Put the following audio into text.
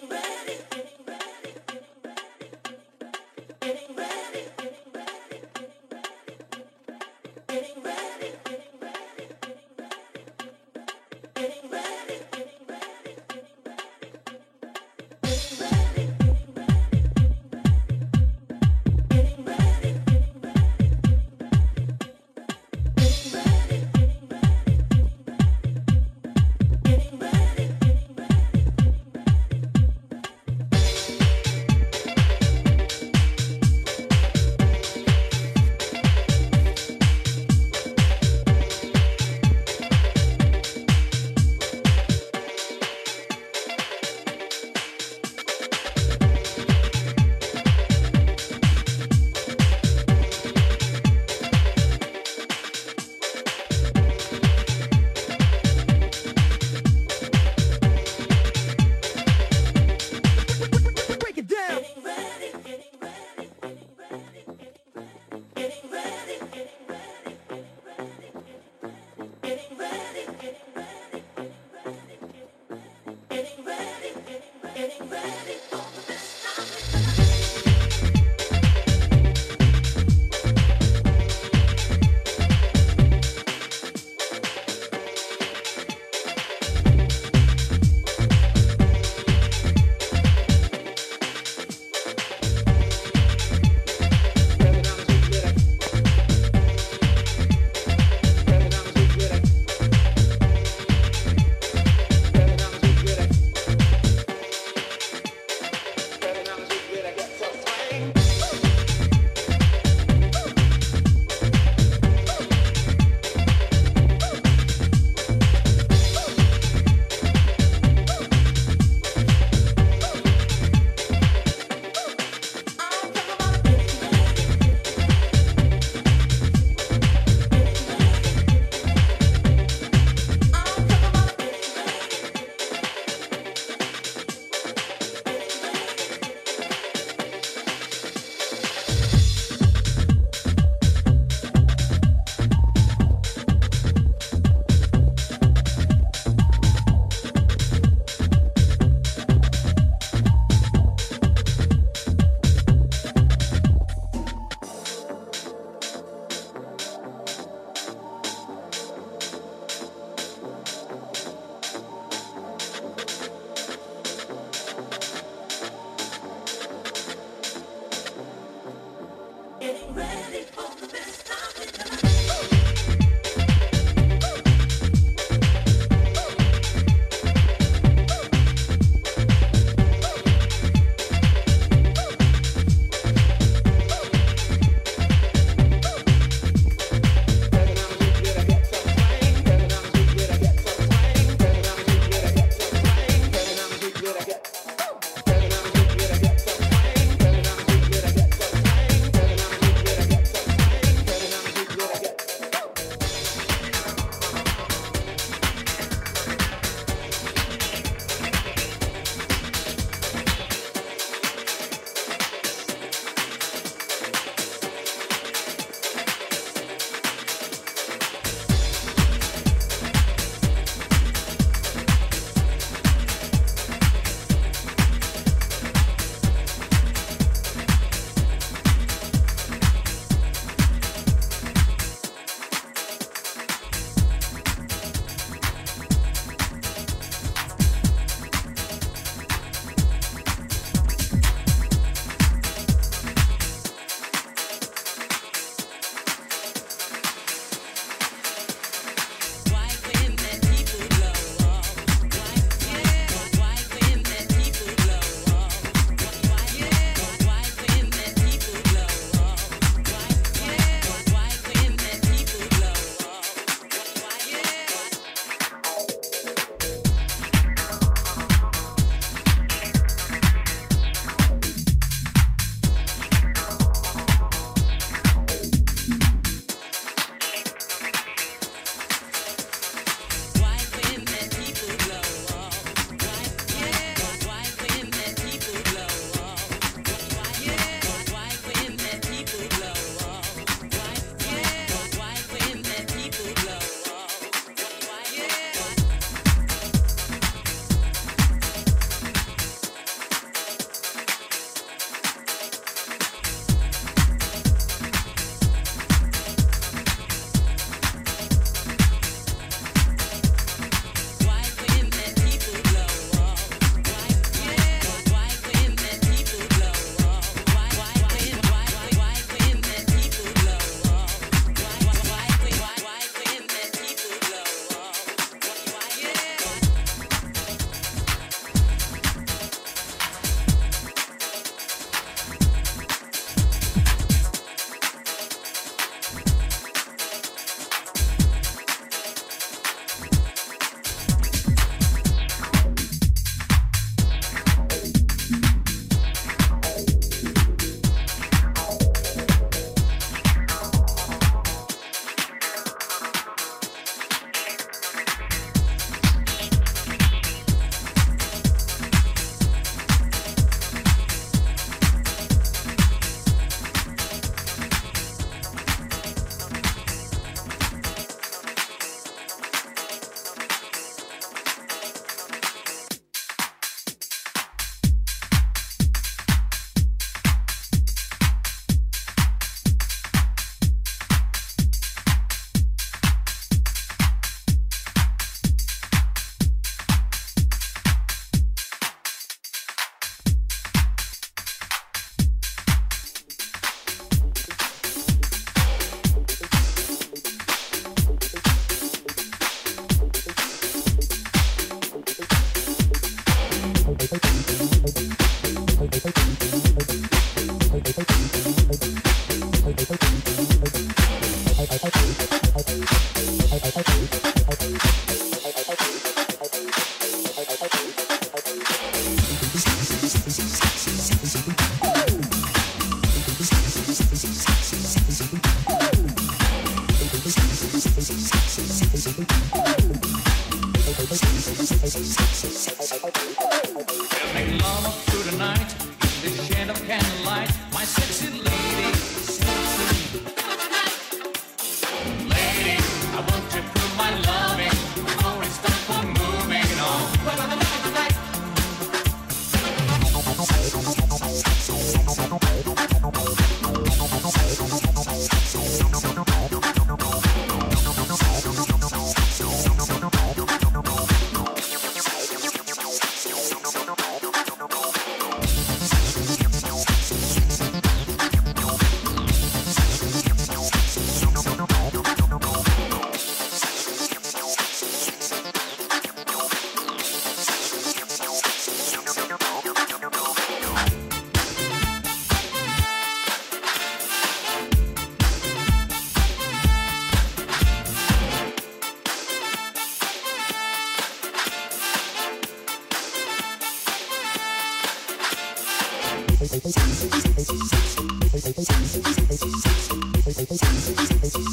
baby.